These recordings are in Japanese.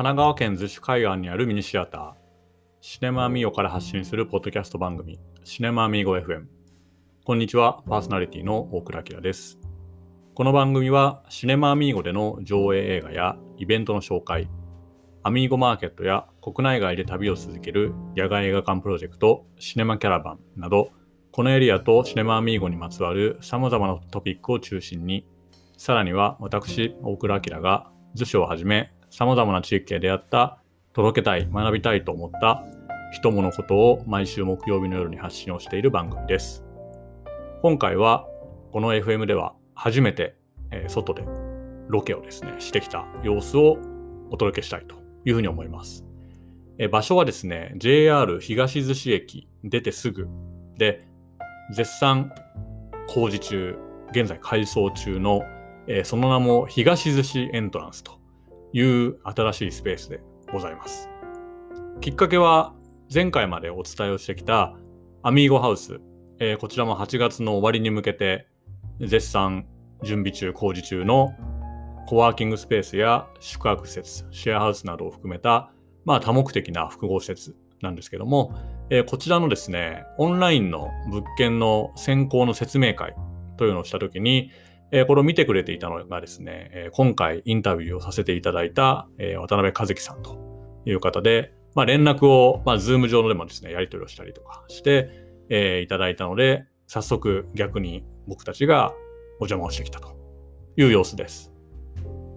神奈川県逗子海岸にあるミニシアター、シネマアミーゴから発信するポッドキャスト番組、シネマアミーゴ FM。こんにちは、パーソナリティの大倉明です。この番組は、シネマアミーゴでの上映映画やイベントの紹介、アミーゴマーケットや国内外で旅を続ける野外映画館プロジェクト、シネマキャラバンなど、このエリアとシネマアミーゴにまつわる様々なトピックを中心に、さらには私、大倉明が図書をはじめ様々な地域で出会った届けたい、学びたいと思った人物ことを毎週木曜日の夜に発信をしている番組です。今回はこの FM では初めて、え、外でロケをですね、してきた様子をお届けしたいというふうに思います。え、場所はですね、JR 東逗子駅出てすぐで、絶賛工事中、現在改装中のえ、その名も東寿司エントランスという新しいスペースでございます。きっかけは前回までお伝えをしてきたアミーゴハウス、えー、こちらも8月の終わりに向けて絶賛準備中、工事中のコワーキングスペースや宿泊施設、シェアハウスなどを含めた、まあ、多目的な複合施設なんですけども、えー、こちらのですね、オンラインの物件の先行の説明会というのをしたときに、えー、これを見てくれていたのがですね、え、今回インタビューをさせていただいた、え、渡辺和樹さんという方で、まあ、連絡を、まあ、ズーム上でもですね、やり取りをしたりとかして、え、いただいたので、早速逆に僕たちがお邪魔をしてきたという様子です。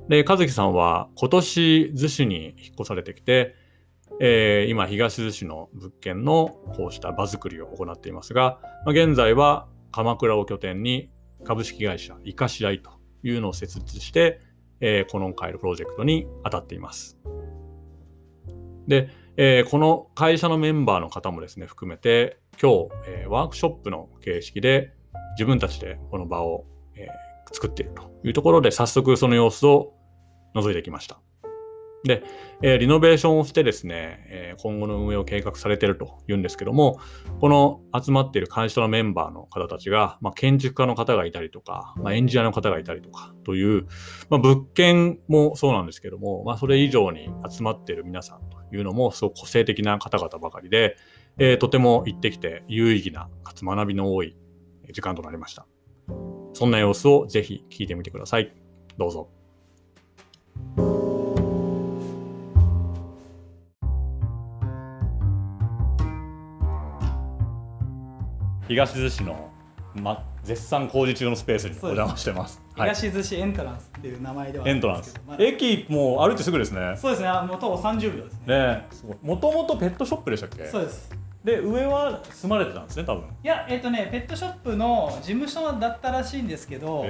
で、和樹さんは今年逗子に引っ越されてきて、えー、今東逗子の物件のこうした場作りを行っていますが、まあ、現在は鎌倉を拠点に株式会社イカシライというのを設立して、えー、この回のプロジェクトに当たっています。で、えー、この会社のメンバーの方もですね、含めて、今日、えー、ワークショップの形式で自分たちでこの場を、えー、作っているというところで、早速その様子を覗いてきました。で、えー、リノベーションをしてですね、えー、今後の運営を計画されているというんですけども、この集まっている会社のメンバーの方たちが、まあ、建築家の方がいたりとか、まあ、エンジニアの方がいたりとかという、まあ、物件もそうなんですけども、まあ、それ以上に集まっている皆さんというのも、すごく個性的な方々ばかりで、えー、とても行ってきて有意義な、かつ学びの多い時間となりました。そんな様子をぜひ聞いてみてください。どうぞ。東逗子の、ま、絶賛工事中のスペースにお邪魔してます。東逗子エントランスっていう名前ではエントランス、ま、駅も歩いてすぐですね。そうですね。もう徒歩30秒ですね。ね、もともとペットショップでしたっけ？そうです。で上は住まれてたんですね多分。いやえっ、ー、とねペットショップの事務所だったらしいんですけど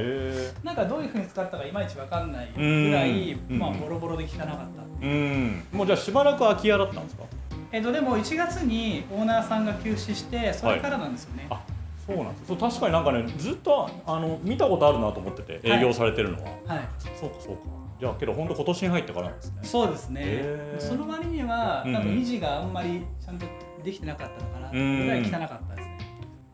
なんかどういうふうに使ったかいまいち分かんないぐらいまあボロボロで汚かったうん。もうじゃあしばらく空き家だったんですか？えっと、でも1月にオーナーさんが休止してそれからなんですよね、はい、そうなんです。そう確かになんかねずっとあの見たことあるなと思ってて営業されてるのは、はい、はい、そうかそうか。じゃあけど本当今年に入ってからですね。そうですね。その割には多分維持があんまりちゃんとできてなかったのかなぐらい汚かったですね。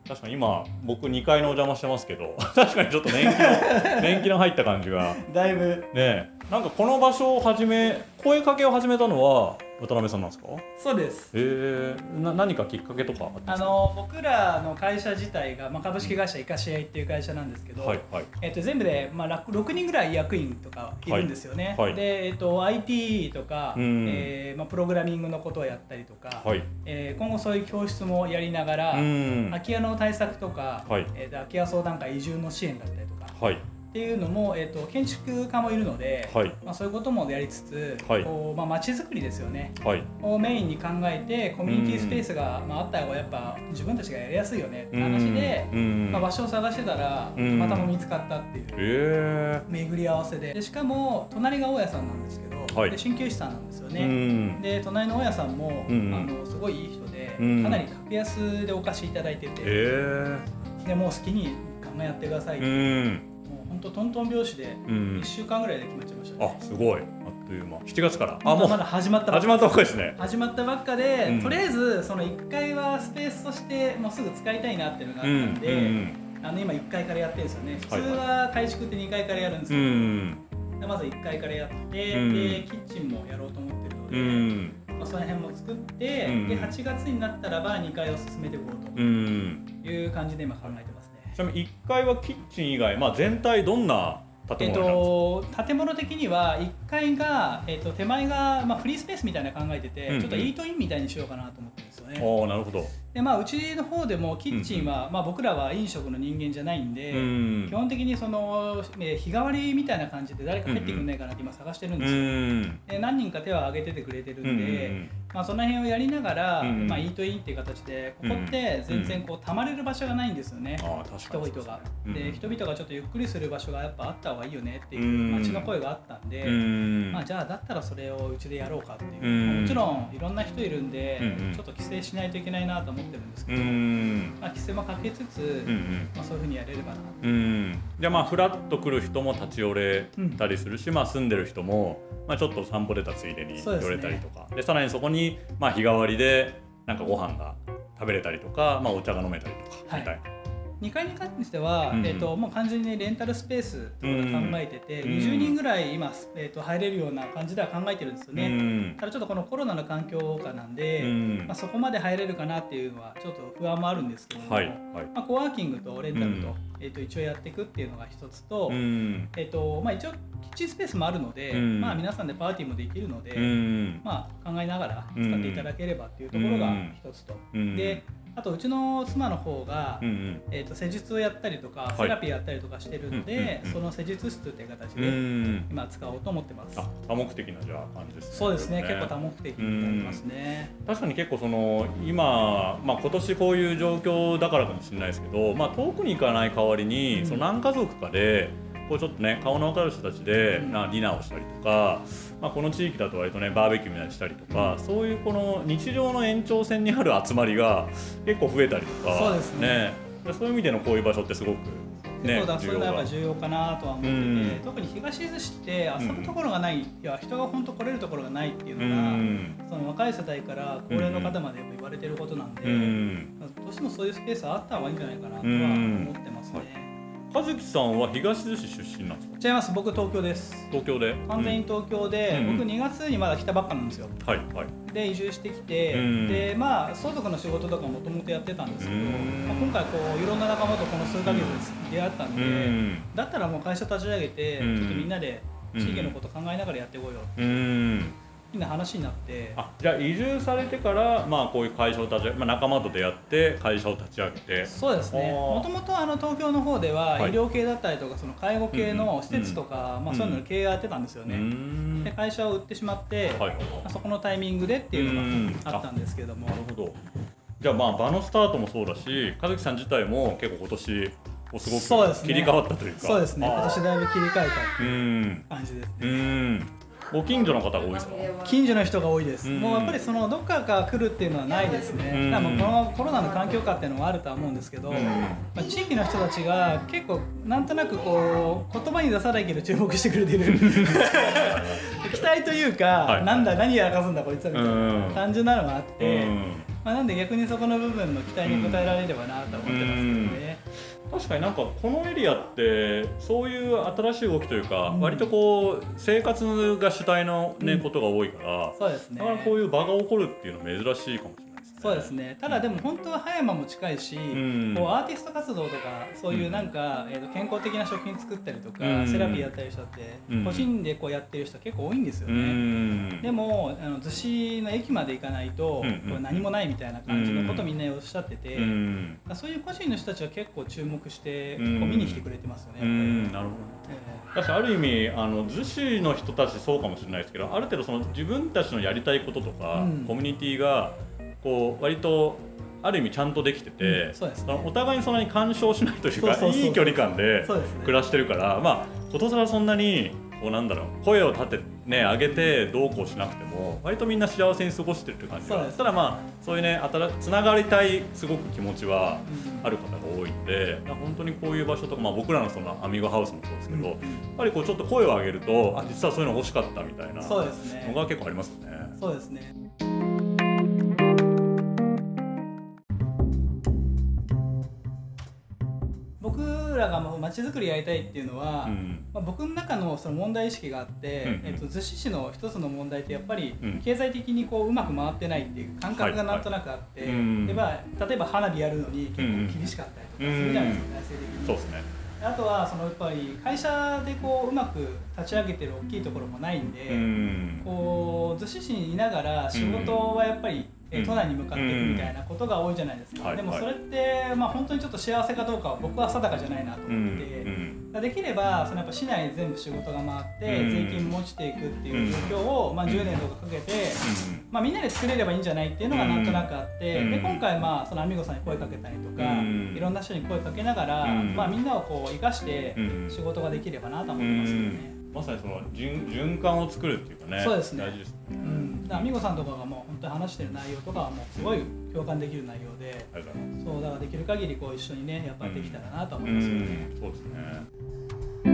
確かに今僕2階のお邪魔してますけど 確かにちょっと年季の 年季の入った感じが。だいぶ。ねなんかこの場所を始め声かけを始めたのは渡辺さんなんですか？そうです。えー、な何かきっかけとかあの僕らの会社自体が、まあ、株式会社いかしあいっていう会社なんですけど、はいはい、えー、と全部で、まあ、6人ぐらい役員とかいるんですよね、はいはい、で、えーと、IT とか、えーまあ、プログラミングのことをやったりとか、はい、えー、今後そういう教室もやりながら空き家の対策とか、はい。えー、空き家相談会移住の支援だったりとか、はいっていうのも、えーと、建築家もいるので、はい、まあ、そういうこともやりつつ、はい。こうまあ、街づくりですよね、はい、をメインに考えてコミュニティスペースが、まあ、あった方がやっぱ自分たちがやりやすいよねって話で、まあ、場所を探してたらたまたま見つかったっていう。巡り合わせで。でしかも隣が大家さんなんですけど、はい、で鍼灸師さんなんですよね。で隣の大家さんも、あのすごいいい人で、かなり格安でお貸しいただいてて、でもう好きに考えやってくださいって。本当トントン拍子で1週間ぐらいで決まっちゃいました、ね、あすごい。あっという間。7月から。あもう。まだ始まったばっか。始まったばっかですね。始まったばっかで、うん、とりあえずその1階はスペースとしてもうすぐ使いたいなっていうのがあったんで、うんうん、あの今1階からやってるんですよね。普通は改築って2階からやるんですけど、はいはい、まず1階からやって、でキッチンもやろうと思ってるで、うんまあ、その辺も作って、うん、で8月になったらば2階を進めていこうという感じで今考えてますなみに1階はキッチン以外、まあ、全体どんな建物えっと、建物的には1階が、えっと、手前が、まあ、フリースペースみたいな考えてて、うんうん、ちょっとイートインみたいにしようかなと思ってるんですよね。あなるほどでまあ、うちの方でもキッチンは、うんうん、まあ、僕らは飲食の人間じゃないんで、うん、基本的にその、え日替わりみたいな感じで誰か入ってくんないかなって今探してるんですよ、うん、で何人か手を挙げててくれてるんで、うんうん、まあ、その辺をやりながら、うんうん、まあ、イートインっていう形でここって全然こうたまれる場所がないんですよね、人々が。で人々がちょっとゆっくりする場所がやっぱあった方がいいよねっていう街の声があったんで、まあ、じゃあだったらそれをうちでやろうかっていう、もちろんいろんな人いるんで、ちょっと規制しないといけないなと思ってるんですけど。まあ、規制もかけつつ、うんうん、まあ、そういうふうにやれればなうん。じゃあまあフラッと来る人も立ち寄れたりするし、うん、まあ、住んでる人も、まあ、ちょっと散歩出たついでに寄れたりとか。で、ね、さらにそこに、まあ、日替わりでなんかご飯が食べれたりとか、まあ、お茶が飲めたりとかみたいな。はい2階に関しては、うん、えーと、もう完全にレンタルスペースと考えてて、うん、20人ぐらい今、えーと、入れるような感じでは考えてるんですよね、うん、ただちょっとこのコロナの環境下なんで、まあ、そこまで入れるかなっていうのはちょっと不安もあるんですけども、はいはい、まあ、コワーキングとレンタルと,、えー、と一応やっていくっていうのが一つと,、えーとまあ、一応キッチンスペースもあるので、まあ、皆さんでパーティーもできるので、まあ、考えながら使っていただければっていうところが一つと。であとうちの妻の方が、うんうん、えーと、施術をやったりとか、はい、セラピーやったりとかしてるので、その施術室という形で今使おうと思ってます。多目的なじゃあ感じですね。そうですね、ね、結構多目的になりますね。確かに結構その今まあ今年こういう状況だからかもしれないですけど、まあ遠くに行かない代わりに、その何家族かでこうちょっとね顔の分かる人たちで、なディナーをしたりとか。まあ、この地域だと割とねバーベキューみたいにしたりとか、そういうこの日常の延長線にある集まりが結構増えたりとかそうですね。ね。そういう意味でのこういう場所ってすごくね、そうだそういうのはやっぱ重要かなとは思ってて、うん、特に東伊豆市って遊ぶところがない、うん、いや人が本当来れるところがないっていうのが、うん、その若い世代から高齢の方までやっぱ言われてることなんで、どうしてもそういうスペースあった方がいいんじゃないかなとは思ってますね。はい和樹さんは東伊豆市出身なんですか？違います。僕東京です。東京で？完全に東京で、うん、僕2月にまだ来たばっかなんですよ。はいはい。で移住してきて、うん、でまあ相続の仕事とかもともとやってたんですけど、まあ、今回こういろんな仲間とこの数か月出会ったんで、うん、だったらもう会社立ち上げて、ちょっとみんなで地域のこと考えながらやっていこうよって。みんな話になって。あじゃあ移住されてから、まあ、こういう会社を立ち上げ、まあ、仲間と出会って会社を立ち上げて。そうですね。もともと東京の方では医療系だったりとか、その介護系の施設とか、まあ、そういうの経営やってたんですよね、で会社を売ってしまって、はい、そこのタイミングでっていうのがあったんですけども。なるほど。じゃあまあ場のスタートもそうだし和樹さん自体も結構今年すごく切り替わったというか。そうですね。今年だいぶ切り替えたっていう感じですねご近所の方が多いですか？近所の人が多いです、もうやっぱりそのどっかから来るっていうのはないですね、だからもうこのコロナの環境下っていうのもあるとは思うんですけど、まあ、地域の人たちが結構なんとなくこう言葉に出さないけど注目してくれてる。期待というか、はい、なんだ何やらかすんだこいつはみたいな感じなのがあって、まあ、なんで逆にそこの部分の期待に応えられればなと思ってますけどね。確かになんかこのエリアってそういう新しい動きというか、割とこう生活が主体のね、ことが多いから、そうですね。だからこういう場が起こるっていうのは珍しいかもしれない。そうですね。ただでも本当は葉山も近いし、うん、こうアーティスト活動とかそういうなんか、えー、と健康的な食品作ったりとか、うん、セラピーやったりしたって、個人でこうやってる人結構多いんですよね、でもあの逗子の駅まで行かないと、これ何もないみたいな感じのことみんなおっしゃってて、そういう個人の人たちは結構注目して、こう見に来てくれてますよね、なるほど、えー、ある意味あの逗子の人たちそうかもしれないですけどある程度その自分たちのやりたいこととか、コミュニティがこう割とある意味ちゃんとできてて、うんね、お互いにそんなに干渉しないというかいい距離感で暮らしてるから、ね、まあことさらそんなにこうなんだろう声を立てね上げてどうこうしなくても割とみんな幸せに過ごしてるって感じがただまあそういうねつながりたいすごく気持ちはある方が多いんで、うん、本当にこういう場所とか、まあ、僕らのそのアミゴハウスもそうですけど、うん、やっぱりこうちょっと声を上げるとあ実はそういうの欲しかったみたいなのが結構ありますよね。そうですねらが真街づくりやりたいっていうのは、うん、まあ、僕の中のその問題意識があって、うんうん、えっと、逗子市の一つの問題ってやっぱり経済的にこううまく回ってないっていう感覚がなんとなくあって、はい。はい、でまあ、例えば花火やるのに結構厳しかったりとかするじゃないですか、内政的に。そうですねあとはそのやっぱり会社でこううまく立ち上げてる大きいところもないんで、うん、こう逗子市にいながら仕事はやっぱりえ都内に向かっていくみたいなことが多いじゃないですか、でもそれって、まあ、本当にちょっと幸せかどうかは僕は定かじゃないなと思って、できればそのやっぱ市内全部仕事が回って税金も落ちていくっていう状況を、まあ、10年とかかけて、まあ、みんなで作れればいいんじゃないっていうのがなんとなくあって、で今回まあそのアミゴさんに声かけたりとか、いろんな人に声かけながら、まあ、みんなをこう生かして仕事ができればなと思ってますけどね。まさにその循循環を作るっていうかねそうですね。大事ですね、うん、だから美子さんとかがもう本当に話してる内容とかはもうすごい共感できる内容で、うん、そうだからできる限りこう一緒にねやっぱりできたらなと思いますよね、うん、そうですね。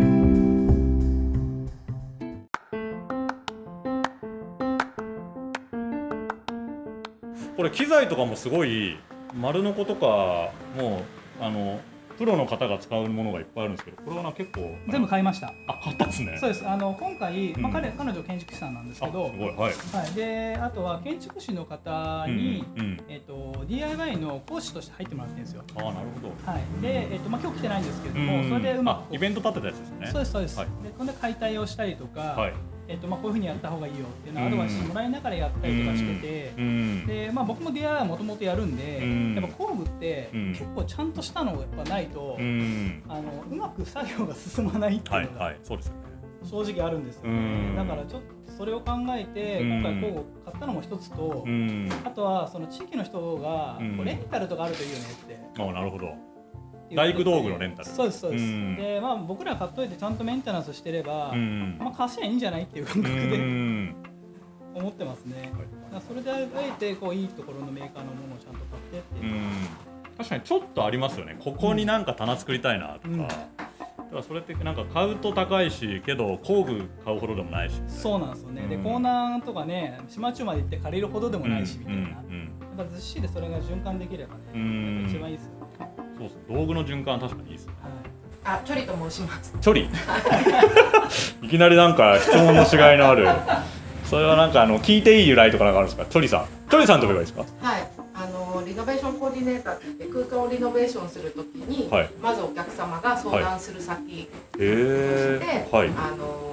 これ機材とかもすごい丸の子とかもうあのプロの方が使うものがいっぱいあるんですけどこれはな結構全部買いました。あ買ったんですね。そうです。あの今回、まあ、彼彼女建築士さんなんですけどすごい、はい。はい、であとは建築士の方に、うんうん、えーと、DIY の講師として入ってもらってるんですよ。あなるほど、はい。でえーとまあ、今日来てないんですけれども、それでうまくイベント立てたやつですね。そうですそうです、はい、でこれで解体をしたりとか、はいえーとまあ、こういうふうにやった方がいいよっていうのをアドバイスもらいながらやったりとかしてて、でまあ、僕も DIY はもともとやるんで、やっぱ工具って結構ちゃんとしたのがやっぱないと、あのうまく作業が進まないっていうのが正直あるんですよね、だからちょっとそれを考えて今回工具を買ったのも一つと、あとはその地域の人がこうレンタルとかあるといいよねって。あなるほど大工道具のレンタル。そうですそうです、うん、でまあ僕ら買っといてちゃんとメンテナンスしてれば、うん、まあ貸しゃいいんじゃないっていう感覚で、思ってますね、はい、それであえてこういいところのメーカーのものをちゃんと買ってっていう、確かにちょっとありますよね。ここになんか棚作りたいなとか、だからそれってなんか買うと高いしけど工具買うほどでもないし、そうなんですよね、うん、でコーナーとかね島中まで行って借りるほどでもないしみたいな、うんうん、だからずっしりでそれが循環できればね、一番いいですよねそうそう道具の循環確かにいいですね、あ、チョリと申します。チョリ。いきなりなんか質問の違いのある。それはなんかあの聞いていい由来とかなんかあるんですか？チョリさん。チョリさんと呼べばいいですか？はい。あのリノベーションコーディネーターって空間をリノベーションするときに、はい、まずお客様が相談する先として、はい、あの建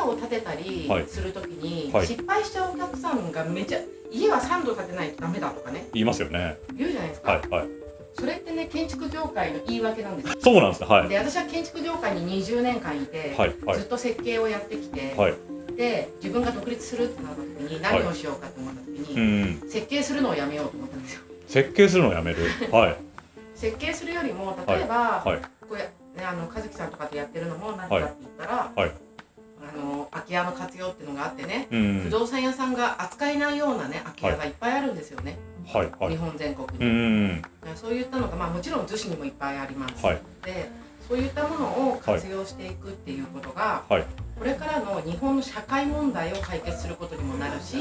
築家を建てたりするときに、はい、失敗しちゃうお客さんがめちゃ家は3度建てないとダメだとかね。言いますよね。言うじゃないですか、はいはい、それってね建築業界の言い訳なんですそうなんですはい。で私は建築業界に20年間いて、はいはい、ずっと設計をやってきて、はい、で自分が独立するってなった時に何をしようかと思った時に、はい、設計するのをやめようと思ったんですよ。設計するのをやめる。はい。設計するよりも例えば、はい。こうやねあの和樹さんとかとやってるのも何かって言ったら、はい空き家の活用っていうのがあってね、うん、不動産屋さんが扱えないようなね空き家がい。っぱいあるんですよね、はいはい、日本全国に、うん、そういったのが、まあ、もちろん逗子にもいっぱいあります、はい、でそういったものを活用していくっていうことが、はい、これからの日本の社会問題を解決することにもなるし、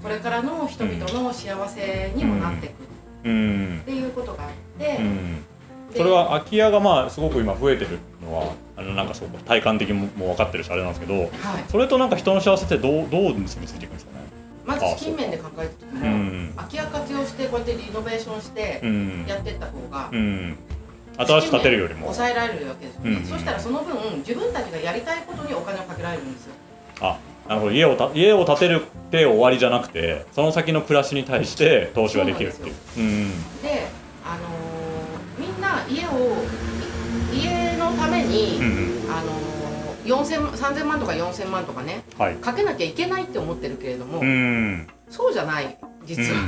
これからの人々の幸せにもなっていくっていうことがあって、それは空き家がまあすごく今増えてるのはあのなんかそう体感的にも分かってるしあれなんですけど、はい、それとなんか人の幸せってどうどう結びついていくんですかね？まず資金面で考えた時も、うん、空き家活用してこうやってリノベーションしてやってった方が、うん、新しく建てるよりも。抑えられるわけですよね、うん。うん、そしたらその分自分たちがやりたいことにお金をかけられるんですよ。あなるほど。家をた家を建てるって終わりじゃなくてその先の暮らしに対して投資ができるっていう。であのー、みん。な家を家のために、うんうん、あのー3000万とか4000万とかね、はい、かけなきゃいけないって思ってるけれども、そうじゃない実は、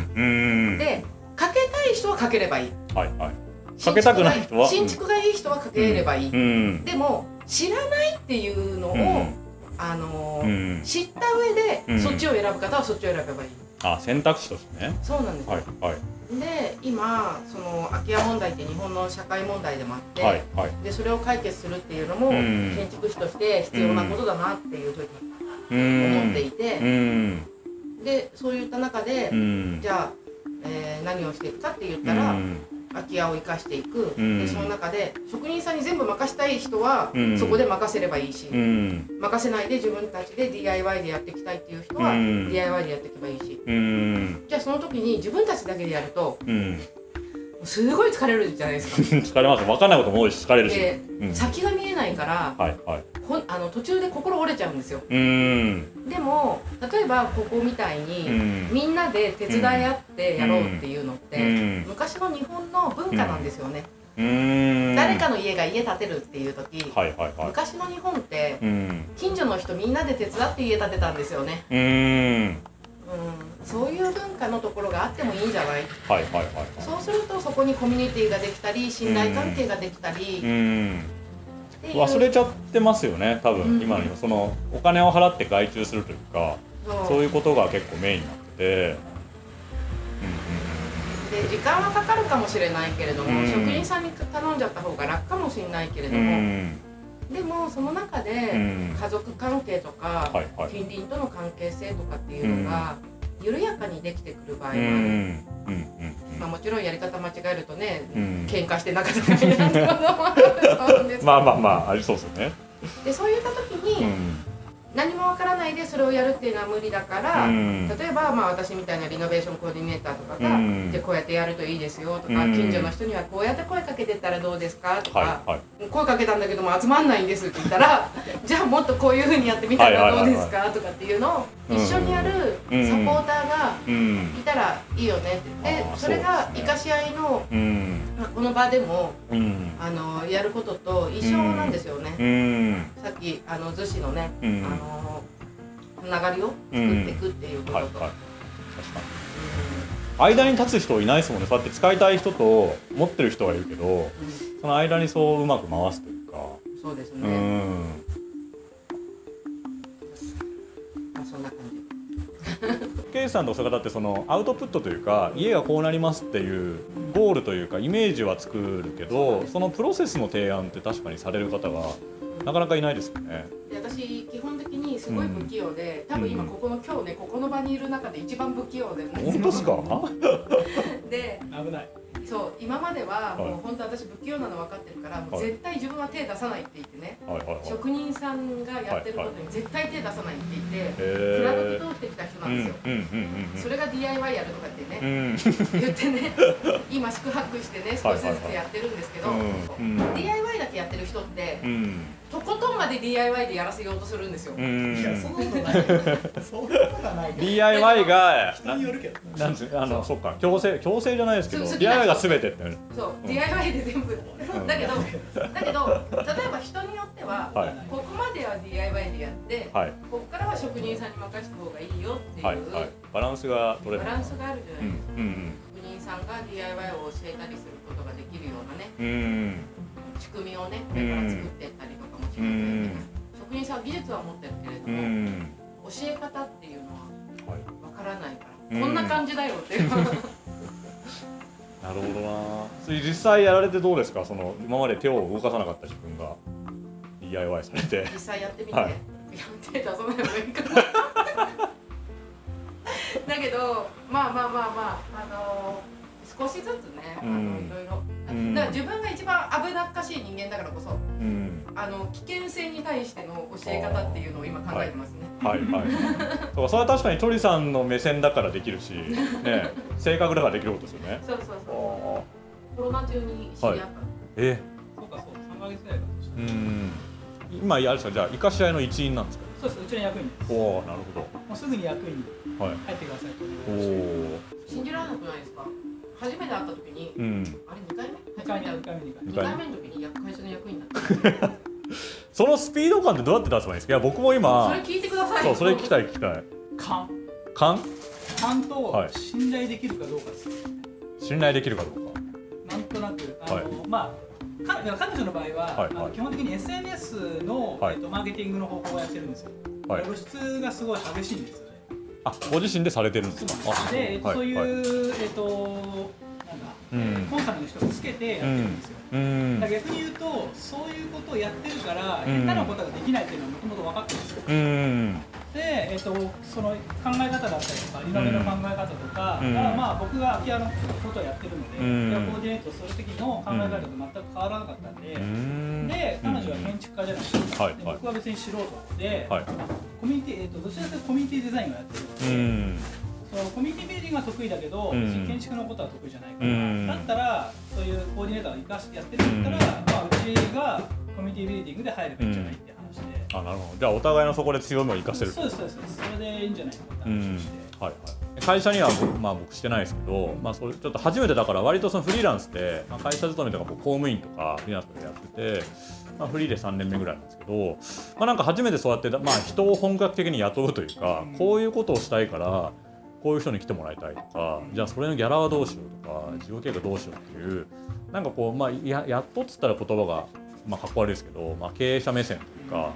でかけたい人はかければいい、はいはい、かけたくない人は？新築がいい人はかければいい、うん、でも知らないっていうのを、うん、あのーうん、知った上で、そっちを選ぶ方はそっちを選べばいい。あ選択肢としてね。そうなんですはい、はい、で今その空き家問題って日本の社会問題でもあって、はいはい、でそれを解決するっていうのも、建築士として必要なことだなっていうふうに思っていて、でそういった中で、じゃあ、えー、何をしていくかって言ったら、空き家を生かしていく、うん、でその中で職人さんに全部任したい人は、そこで任せればいいし、うん、任せないで自分たちで DIY でやっていきたいっていう人は、DIY でやっていけばいいし、じゃあその時に自分たちだけでやると、すごい疲れるじゃないですか。疲れます。分かんないことも多いし疲れるし、うん、先が見えないから、はいはい、ほあの途中で心折れちゃうんですよ。でも例えばここみたいに、みんなで手伝い合ってやろうっていうのって、昔の日本の文化なんですよね、誰かの家が家建てるっていう時、はいはいはい、昔の日本って、近所の人みんなで手伝って家建てたんですよねうん、そういう文化のところがあってもいいんじゃない、はいはいはい、そうするとそこにコミュニティができたり信頼関係ができたり、うん、忘れちゃってますよね多分、今のそのお金を払って外注するというかそう。いうことが結構メインになってて。で時間はかかるかもしれないけれども、職人さんに頼んじゃった方が楽かもしれないけれども、でもその中で家族関係とか、近隣との関係性とかっていうのが緩やかにできてくる場合もある、まあ、もちろんやり方間違えるとね、うん、喧嘩して仲違いになることもあると思うんですけど。まあまあまあありそうですよね。でそういった時に、何もわからないでそれをやるっていうのは無理だから、うん、例えば、まあ、私みたいなリノベーションコーディネーターとかが、うん、でこうやってやるといいですよとか、うん、近所の人にはこうやって声かけてったらどうですかとか、はいはい、声かけたんだけども集まんないんですって言ったら じゃあもっとこういうふうにやってみたらどうですかとかっていうのを一緒にやるサポーターがいたらいいよねって。でそれが生かし合いの、まあ、この場でも、あのやることと一緒なんですよね。さっきあの逗子のね、あののつながりを作っていくっていうことと、うん。はいはい、間に立つ人いないですもんね。そうやって使いたい人と持ってる人がいるけど、うん、その間にそううまく回すというか。そうですね、うん。まあ、そんな感じ。ケイさんと坂田ってそのアウトプットというか家がこうなりますっていうゴールというかイメージは作るけどそのプロセスの提案って確かにされる方がなかなかいないですよね。で私基本的にすごい不器用で、うん、多分今ここの今日ねここの場にいる中で一番不器用で 本当ですか？で危ない。そう今まではもう本当私不器用なの分かってるから、もう絶対自分は手出さないって言ってね、職人さんがやってることに絶対手出さないって言って、蔵時通ってきた人なんですよ、それが DIY やるとかってね、言ってね 今宿泊してね少しずつやってるんですけど、DIY だけやってる人って、とことんまで DIY でやらせようとするんですよ。いやそんなことない。そんなことない。DIY が人によるけど。なんつあのそっか強制強制じゃないですけど DIY がすべてって。そう、DIY で全部。だけどだけど例えば人によっては、ここまでは DIY でやって、ここからは職人さんに任せた方がいいよっていう、バランスが取れる。バランスがあるじゃないですか。職人さんが DIY を教えたりすることができるようなね。仕組みをね、これから作っていったりとか。職人さん技術は持ってるけれども、教え方っていうのはわからないから、こんな感じだよっていう。なるほどな。それ実際やられてどうですか？その今まで手を動かさなかった自分が DIY されて。実際やってみて。はい、手出さない方がいいかな。だけどまあまあまあまああのー、少しずつねあのいろいろ。だから自分が一番危なっかしい人間だからこそ、うん、あの危険性に対しての教え方っていうのを今考えてますね。はいはい。そうそれは確かに鳥さんの目線だからできるし、ね、性格だからできることですよね。そうそうそう。コロナ中に知り合った。はい、え？そうかそう三ヶ月ぐらいかうん。今あれですかじゃあ生かし合いの一員なんですか？そうですうちの役員です。おおなるほど。もうすぐに役員に入ってくださいとおお。初めて会った時に、うん、あれ二回目？2回目。2回目。2回目の時に会社の役員になった。そのスピード感ってどうやって出せばいいですか？いや僕も今それ聞いてください。そうそれ聞きたい聞きたい。勘。勘？勘と信頼できるかどうかです、はい、信頼できるかどうか。なんとなく。あの、はい、まあ彼女の場合は、はいはい、基本的に SNS の、はい、えっと、マーケティングの方法をやってるんですよ、はい、露出がすごい激しいんですよ。ねあご自身でされてるんですかで、はい、そういう、えっとコンサルの人をつけてやってるんですよ、うん、逆に言うとそういうことをやってるから下手なことができないっていうのはもともと分かってるんですよ。うんで、えーと、その考え方だったりとかリノベの考え方とか、うん、まあ僕が空き家のことをやってるので、うん、コーディネートする時の考え方と全く変わらなかったんで、うん、で彼女は建築家じゃないですか、で僕は別に素人で、はい、コミュニティ、えーと、どちらかというとコミュニティデザインをやってるので。そのコミュニティビルディングは得意だけど、別に建築のことは得意じゃないから、だったらそういうコーディネーターを生かしてやってるんだったら、まあ、うちがコミュニティビルディングで入るべきじゃないって話で、あなるほど。じゃあお互いのそこで強みを生かせるそうですそうですそれでいいんじゃないかって話して、はいはい。会社にはまあ、僕してないですけど、まあ、それちょっと初めてだから割とそのフリーランスで、まあ、会社勤めとか公務員とかフリーランスでやってて、まあ、フリーで3年目ぐらいなんですけど、まあ、なんか初めてそうやって、まあ、人を本格的に雇うというか、こういうことをしたいからこういう人に来てもらいたいとかじゃあそれのギャラはどうしようとか事業計画どうしようっていうなんかこう、まあ、ややっとっつったら言葉が、まあ、かっこ悪いですけど、まあ、経営者目線というか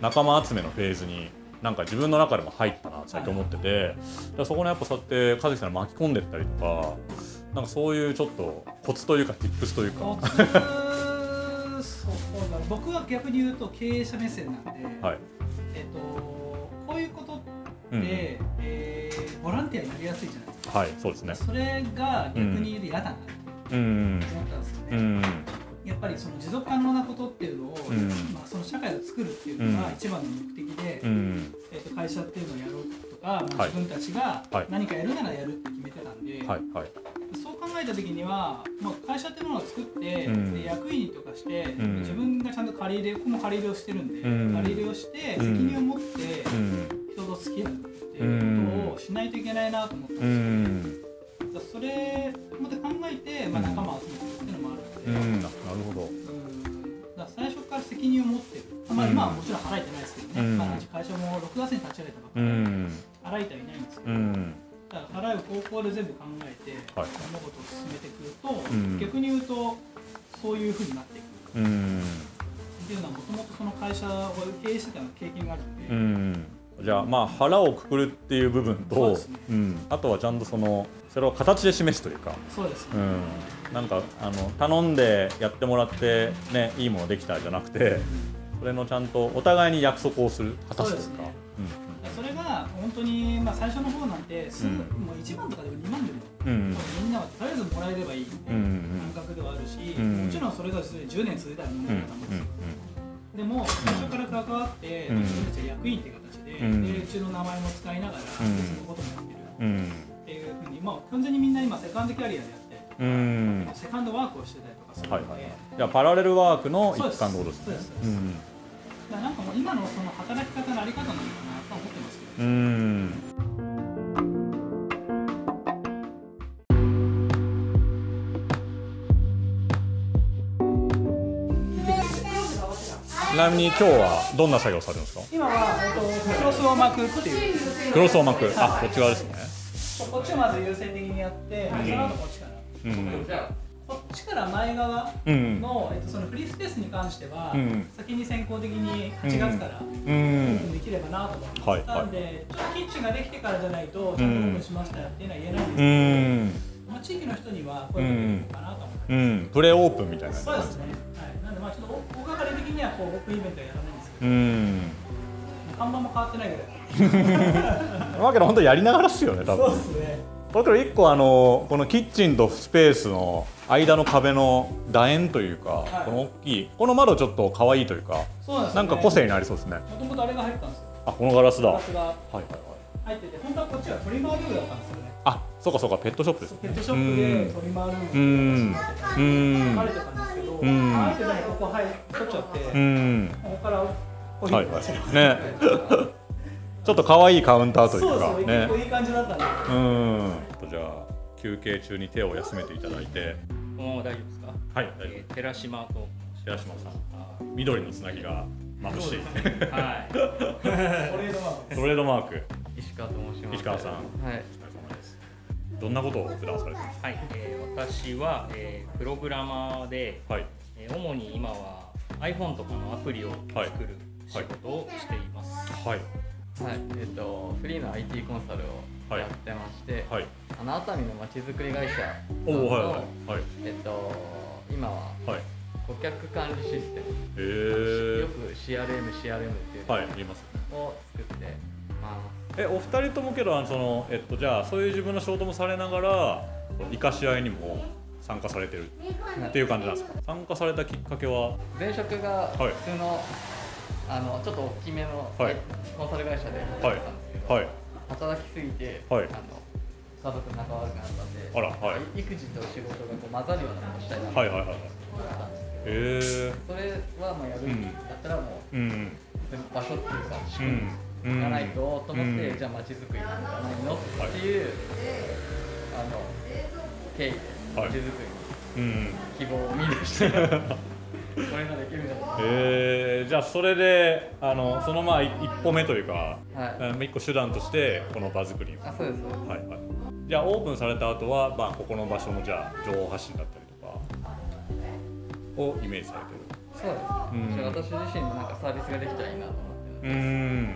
仲間集めのフェーズになんか自分の中でも入ったなって最近思ってて、はい、そこにやっぱそうやって和樹さん巻き込んでったりとかなんかそういうちょっとコツというか tips というか。そうだ。僕は逆に言うと経営者目線なんで、はい、えーと、こういうことって、うん、えー、ボランティアになりやすいじゃないですか。はい、そうですね。それが逆に言うと嫌だなって思ったんですよね。うんうん。やっぱりその持続可能なことっていうのを、うん、まあ、その社会を作るっていうのが一番の目的で、うん、えー、と会社っていうのをやろうとか、まあ、自分たちが何かやるならやるって決めてたんで、はいはい、そう考えた時には、まあ、会社っていうものを作って、うん、で役員とかして、自分がちゃんと借り入れ僕も借り入れをしてるんで、借り入れをして責任を持って人と付き合うっていうことをしないといけないなと思ったんですよ。それまで考えて、まあ、仲間を集めてるっていうのもあるので、うん、なるほど、うん、だ最初から責任を持ってる、まあ、今はもちろん払えてないですけどね、うん、会社も6月に立ち上げたばっかり。で、払えてはいないんですけど、だから払う方向で全部考えて、はい、物事を進めてくると、逆に言うとそういうふうになっていく。っていうのはもともとその会社を経営してた経験があるので、じゃあまあ腹をくくるっていう部分と、ね、うん、あとはちゃんとそのそれを形で示すというかそうです、ね、うん、なんかあの頼んでやってもらってねいいものできたじゃなくて、それのちゃんとお互いに約束をする果たすというか。それが本当に、まあ、最初の方なんてすぐ、うん、もう1万とかでも2万でも、うん、みんなはとりあえずもらえればいいっていう感覚ではあるし、うん、もちろんそれが10年続いたらみんなだと思うんですよ、でも最初から関わって、自分たちは役員って形で,、でうちの名前も使いながら別のこともやってる、っていうふうに、まあ、完全にみんな今セカンドキャリアでやってりとか、セカンドワークをしてたりとかするので、はいはい、じパラレルワークの一環ってことですね。なんかもう今のその働き方のあり方なのかなと思ってますけど。うんなみに今日はどんな作業されるんですか？今は、えっと、クロスを巻くっていう。クロスを巻く、あこっち側ですね。こっちをまず優先的にやって、うん、その後こっちから、うん、こっちから前側の、うん、えっと、そのフリースペースに関しては、うん、先に先行的に8月からオープンできればなと思います、はい、なんでちょっとキッチンができてからじゃないとちゃんとオープンしましたっていうのは言えないんですけど、まあ、地域の人には声をかけるのかなと思ってます、プレオープンみたいなそうですねまあちょっと大掛かり的にはこうオープンイベントはやらないんですけど、うん、看板も変わってないぐらい。わけで本当やりながらっすよね多分。そうですね。だから一個あのこのキッチンとスペースの間の壁の楕円というか、はい、この大きいこの窓ちょっと可愛いというか、そうなん、ね、なんか個性になりそうですね。もともとあれが入ったんですよ。あこのガラスだ。ガラスがはいはいはい。入ってて本当はこっちはトリマールームだったんですよね。あそうかそうかペットショップです、ペットショップでトリマールームを出してたんで、書かれてたんですけど、あえてここ入取っちゃって、ここからこういう、はいはい、ね。ちょっと可愛いカウンターというか、そうそうね、結構いい感じだったんで。うん。じゃあ休憩中に手を休めていただいて。このまま大丈夫ですか？はい、大丈夫。寺島と。寺島さん。緑のつなぎが眩しい。はい。トレードマーク。トレードマーク。石川と申します。石川さん。はい。どんなことを普段されてますか？はい、えー、私は、えー、プログラマーで、はい、えー、主に今は iPhone とかのアプリを作る仕事をしています。はい。はい、えっ、ー、とフリーの IT コンサルをやってまして、はい、あの熱海のまちづくり会社おはいはいはい。えっ、ー、と今は、はい、顧客管理システム、えー、よく CRM、CRM っていうのはい、言いますを作ってますえお二人ともけどその、えっと、じゃあそういう自分の仕事もされながら生かし合いにも参加されてるっていう感じなんですか、参加されたきっかけは？前職が普通の、はい、あのちょっと大きめの、はい、コンサル会社で働いてたんですけど、はい、働きすぎて、はい、あの家族仲悪くなったんであら、はい、育児と仕事がこう混ざるようなことしたいなと思ってたんですけど、えー、それはもうやるんだったらもう、うん、場所っていうか仕組みがないとと思って、うん、じゃあ街づくりなんじゃないのっていう、あの経緯で街づくりに希望を見出して、これができるんじゃないえー、じゃあそれであのそのまあ一歩目というか、はい、一個手段としてこの場作り。あそうですはいはい。じゃあオープンされた後はまあここの場所のじゃあ情報発信だったりとかをイメージされてる。そうです、うん、私自身のなんかサービスができたらいいなと思ってるうん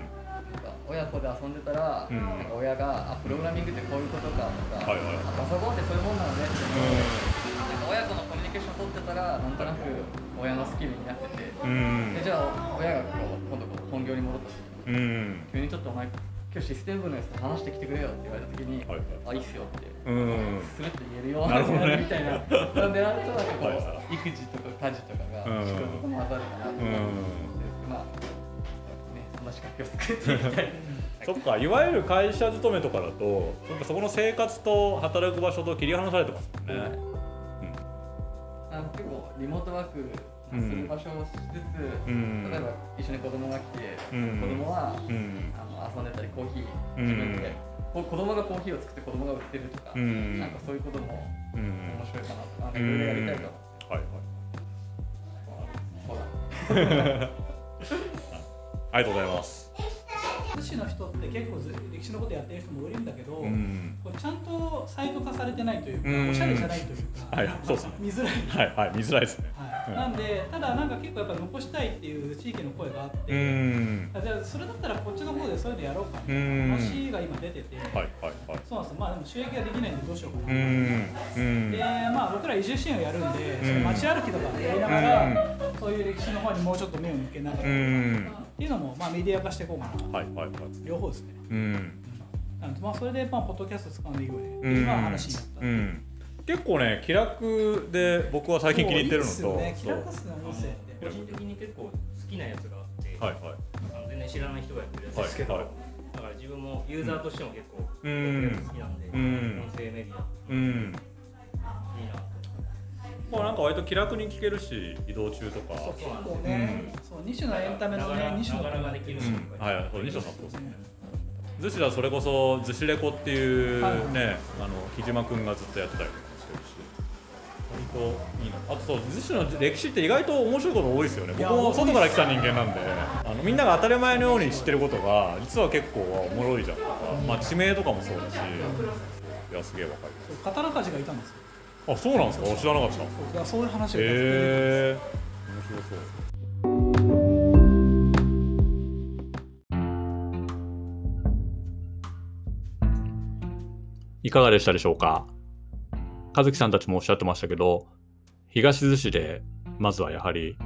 親子で遊んでたら、うん、なんか親があプログラミングってこういうことかとか、はいはい、パソコンってそういうもんなのねってなんか親子のコミュニケーション取ってたらなんとなく親のスキルになってて、うん、でじゃあ親がこう今度こう本業に戻った時に、うん、急にちょっとお前今日システム部のやつと話してきてくれよって言われた時に、はいはい、あいいっすよって、うん、するって言えるよなるほど、ね、みたいな。なんでなんとなくこう、はいはい、育児とか家事とかが仕事と混ざるかなと思って、まあねそんな仕掛けを作っていきたいそっかいわゆる会社勤めとかだとそこの生活と働く場所と切り離されてますもんね、うん、あの結構リモートワークする場所をしつつ、うん、例えば一緒に子供が来て、うん、子供は、うん、あの遊んでたりコーヒー自分で、うん、子供がコーヒーを作って子供が売ってるとか、うん、なんかそういうことも面白いかなとか、いろいろやりたいと思って。はいはい。ありがとうございます。寿司の人って結構歴史のことやってる人もいるんだけど、うん、これちゃんとサイト化されてないというか、うん、おしゃれじゃないというか、はい、そうですね、見づらい、はいはい、見づらいですね、はい、なんでただなんか結構やっぱ残したいっていう地域の声があって、うん、じゃあそれだったらこっちの方でそういうのやろうかみたいな話が今出てて、はいはいはい、そうなんです。まあでも収益ができないんでどうしようかな。でまあ僕ら移住支援をやるんで、その街歩きとかやりながら、そういう歴史の方にもうちょっと目を向けながら、っていうのも、まあ、メディア化していこうかな、はいはいはい、両方ですね、うん。なん。まあ、それで、まあ、ポッドキャスト使うのいいよね、うん、今話になった、う。ん、結構ね気楽で僕は最近気に入ってるのと、ね、気楽っすね音声って。個人的に結構好きなやつがあって、はいはい、全然知らない人がやってるやつですけど、はいはい、だから自分もユーザーとしても結構、うん、好きなんで、うん、音声メディア、うん、いいなまあなんか割と気楽に聞けるし移動中とか。そう結構ね、そう二種のエンタメのね二種のができるし、はいそう二種のそうです。ね逗子ではそれこそ逗子レコっていうね、あの木島君がずっとやってたりとかしてるし。割といいなあとそう逗子の歴史って意外と面白いこと多いですよね。僕も外から来た人間なんで。あのみんなが当たり前のように知ってることが実は結構おもろいじゃん。とか、まあ、地名とかもそうだし。いやすげえわかる刀鍛冶がいたんですよあそうなんですか？知らなかった。そうそういう話がえー、面白そういかがでしたでしょうか？和樹さんたちもおっしゃってましたけど東逗子でまずはやはり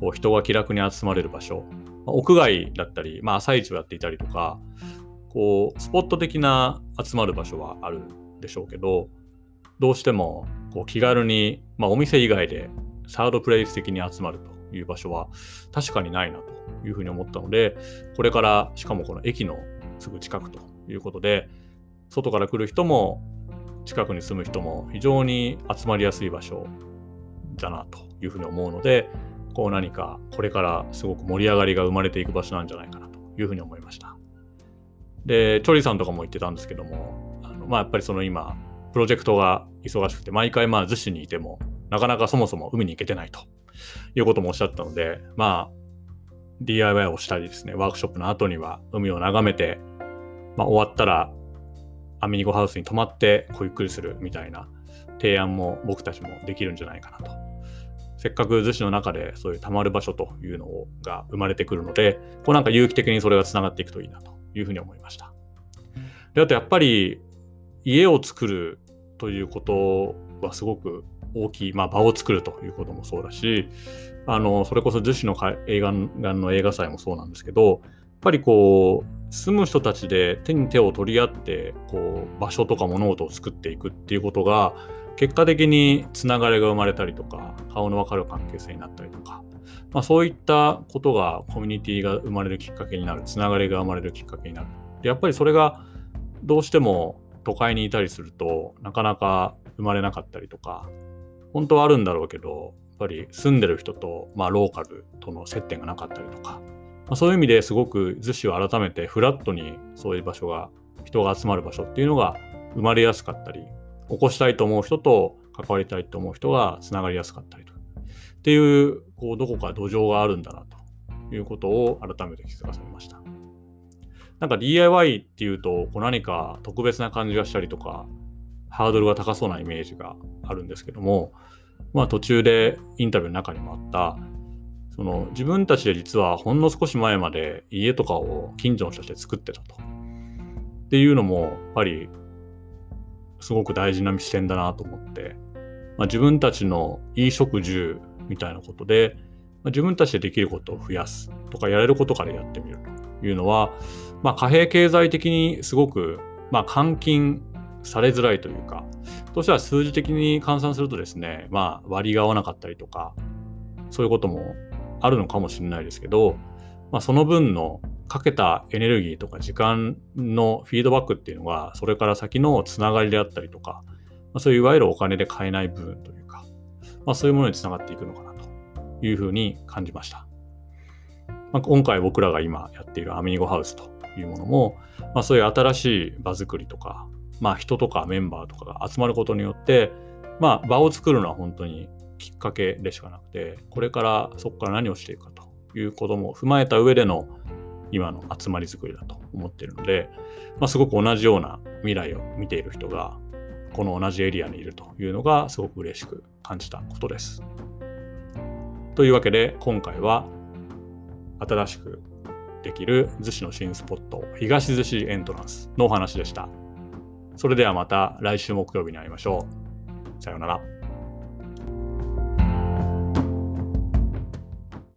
こう人が気楽に集まれる場所、まあ、屋外だったり、まあ、朝市をやっていたりとかこうスポット的な集まる場所はあるんでしょうけどどうしてもこう気軽に、まあ、お店以外でサードプレイス的に集まるという場所は確かにないなというふうに思ったので、これからしかもこの駅のすぐ近くということで、外から来る人も近くに住む人も非常に集まりやすい場所だなというふうに思うので、こう何かこれからすごく盛り上がりが生まれていく場所なんじゃないかなというふうに思いました。で、チョリさんとかも言ってたんですけども、あのまあ、やっぱりその今、プロジェクトが忙しくて、毎回まあ逗子にいても、なかなかそもそも海に行けてないということもおっしゃったので、まあ、DIY をしたりですね、ワークショップの後には海を眺めて、まあ、終わったらアミニゴハウスに泊まって小ゆっくりするみたいな提案も僕たちもできるんじゃないかなと。せっかく逗子の中でそういう溜まる場所というのが生まれてくるので、こうなんか有機的にそれがつながっていくといいなというふうに思いました。で、あとやっぱり家を作るということはすごく大きい、まあ、場を作るということもそうだしあのそれこそ樹脂の映画の映画祭もそうなんですけどやっぱりこう住む人たちで手に手を取り合ってこう場所とか物事を作っていくっていうことが結果的につながりが生まれたりとか顔の分かる関係性になったりとか、まあ、そういったことがコミュニティが生まれるきっかけになるつながりが生まれるきっかけになる。でやっぱりそれがどうしても都会にいたりするとなかなか生まれなかったりとか本当はあるんだろうけどやっぱり住んでる人と、まあ、ローカルとの接点がなかったりとか、まあ、そういう意味ですごく逗子を改めてフラットにそういう場所が人が集まる場所っていうのが生まれやすかったり起こしたいと思う人と関わりたいと思う人がつながりやすかったりとっていうこうどこか土壌があるんだなということを改めて気づかされました。なんか DIY っていうとこう何か特別な感じがしたりとかハードルが高そうなイメージがあるんですけども、まあ、途中でインタビューの中にもあったその自分たちで実はほんの少し前まで家とかを近所の人たちで作ってたと。っていうのもやっぱりすごく大事な視点だなと思って、まあ、自分たちの衣食住みたいなことで、まあ、自分たちでできることを増やすとかやれることからやってみるというのは、まあ、貨幣経済的にすごく、まあ、換金されづらいというか、としては数字的に換算するとですね、まあ、割が合わなかったりとか、そういうこともあるのかもしれないですけど、まあ、その分のかけたエネルギーとか時間のフィードバックっていうのが、それから先のつながりであったりとか、まあ、そういういわゆるお金で買えない部分というか、まあ、そういうものにつながっていくのかなというふうに感じました。まあ、今回僕らが今やっているアミーゴハウスというものも、まあ、そういう新しい場作りとか、まあ、人とかメンバーとかが集まることによって、まあ、場を作るのは本当にきっかけでしかなくて、これからそこから何をしていくかということも踏まえた上での今の集まり作りだと思っているので、まあ、すごく同じような未来を見ている人がこの同じエリアにいるというのがすごく嬉しく感じたことです。というわけで今回は新しくできる逗子の新スポット東逗子エントランスのお話でした。それではまた来週木曜日に会いましょう。さようなら。